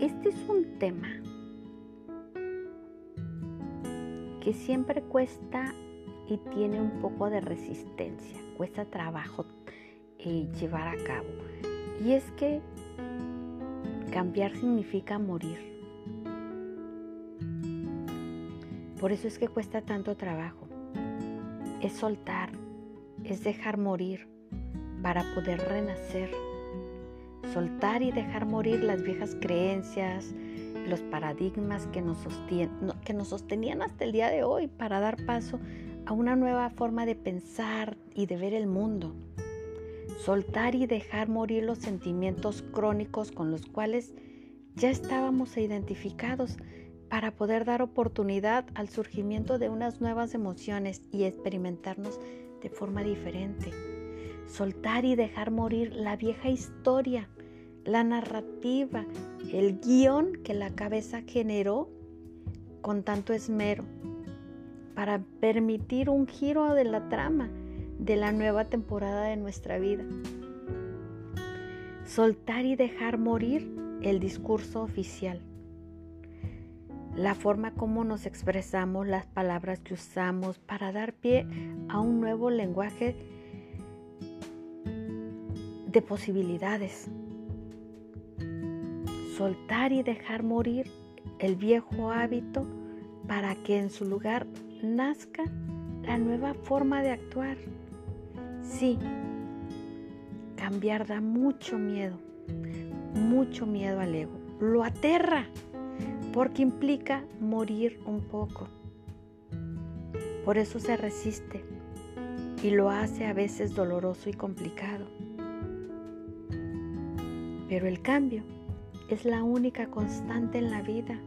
Este es un tema que siempre cuesta y tiene un poco de resistencia, cuesta trabajo eh, llevar a cabo. Y es que cambiar significa morir. Por eso es que cuesta tanto trabajo. Es soltar, es dejar morir para poder renacer. Soltar y dejar morir las viejas creencias, los paradigmas que nos, que nos sostenían hasta el día de hoy para dar paso a una nueva forma de pensar y de ver el mundo. Soltar y dejar morir los sentimientos crónicos con los cuales ya estábamos identificados para poder dar oportunidad al surgimiento de unas nuevas emociones y experimentarnos de forma diferente. Soltar y dejar morir la vieja historia, la narrativa, el guion que la cabeza generó con tanto esmero para permitir un giro de la trama de la nueva temporada de nuestra vida. Soltar y dejar morir el discurso oficial. La forma como nos expresamos, las palabras que usamos para dar pie a un nuevo lenguaje de posibilidades. Soltar y dejar morir el viejo hábito para que en su lugar nazca la nueva forma de actuar. Sí, cambiar da mucho miedo, mucho miedo al ego. Lo aterra porque implica morir un poco. Por eso se resiste y lo hace a veces doloroso y complicado. Pero el cambio es la única constante en la vida.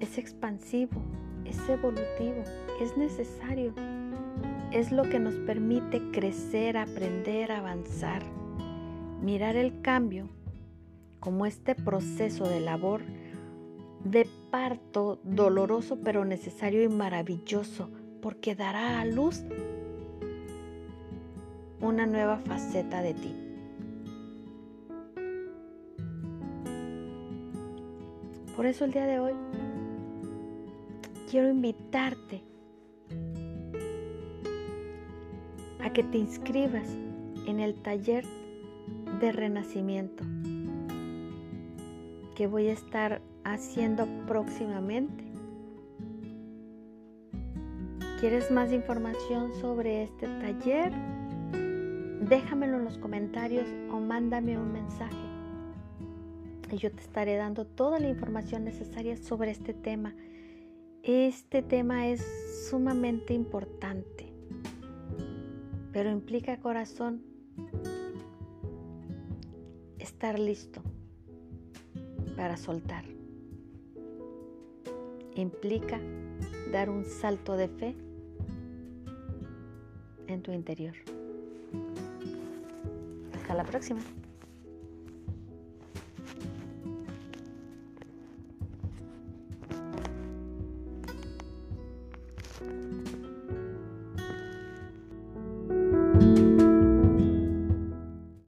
Es expansivo, es evolutivo, es necesario. Es lo que nos permite crecer, aprender, avanzar. Mirar el cambio como este proceso de labor de parto doloroso pero necesario y maravilloso porque dará a luz una nueva faceta de ti. Por eso el día de hoy quiero invitarte a que te inscribas en el taller de renacimiento que voy a estar haciendo próximamente. ¿Quieres más información sobre este taller? Déjamelo en los comentarios o mándame un mensaje. Y yo te estaré dando toda la información necesaria sobre este tema este tema es sumamente importante, pero implica corazón estar listo para soltar. Implica dar un salto de fe en tu interior. Hasta la próxima.